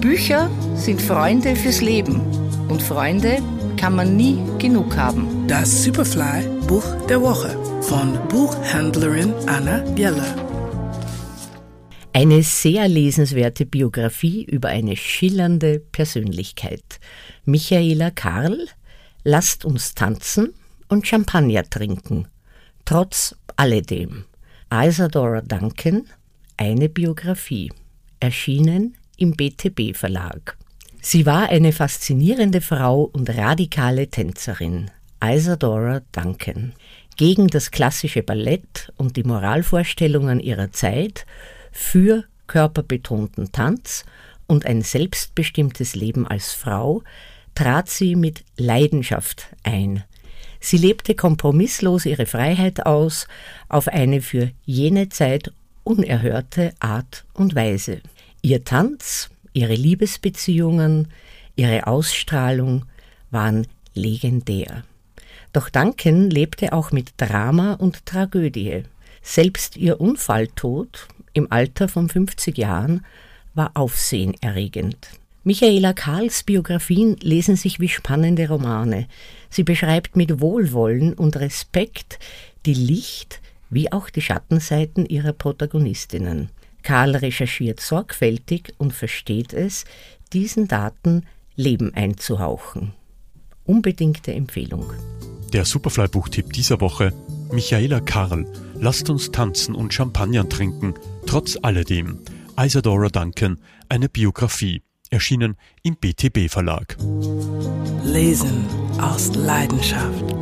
Bücher sind Freunde fürs Leben und Freunde kann man nie genug haben. Das Superfly Buch der Woche von Buchhändlerin Anna Bieler. Eine sehr lesenswerte Biografie über eine schillernde Persönlichkeit. Michaela Karl, Lasst uns tanzen und Champagner trinken. Trotz alledem. Isadora Duncan, eine Biografie. Erschienen im BTB Verlag. Sie war eine faszinierende Frau und radikale Tänzerin, Isadora Duncan. Gegen das klassische Ballett und die Moralvorstellungen ihrer Zeit, für körperbetonten Tanz und ein selbstbestimmtes Leben als Frau trat sie mit Leidenschaft ein. Sie lebte kompromisslos ihre Freiheit aus auf eine für jene Zeit unerhörte Art und Weise. Ihr Tanz, ihre Liebesbeziehungen, ihre Ausstrahlung waren legendär. Doch Duncan lebte auch mit Drama und Tragödie. Selbst ihr Unfalltod im Alter von 50 Jahren war aufsehenerregend. Michaela Karls Biografien lesen sich wie spannende Romane. Sie beschreibt mit Wohlwollen und Respekt die Licht- wie auch die Schattenseiten ihrer Protagonistinnen. Karl recherchiert sorgfältig und versteht es, diesen Daten Leben einzuhauchen. Unbedingte Empfehlung. Der Superfly-Buchtipp dieser Woche: Michaela Karl. Lasst uns tanzen und Champagner trinken, trotz alledem. Isadora Duncan, eine Biografie. Erschienen im BTB Verlag. Lesen aus Leidenschaft.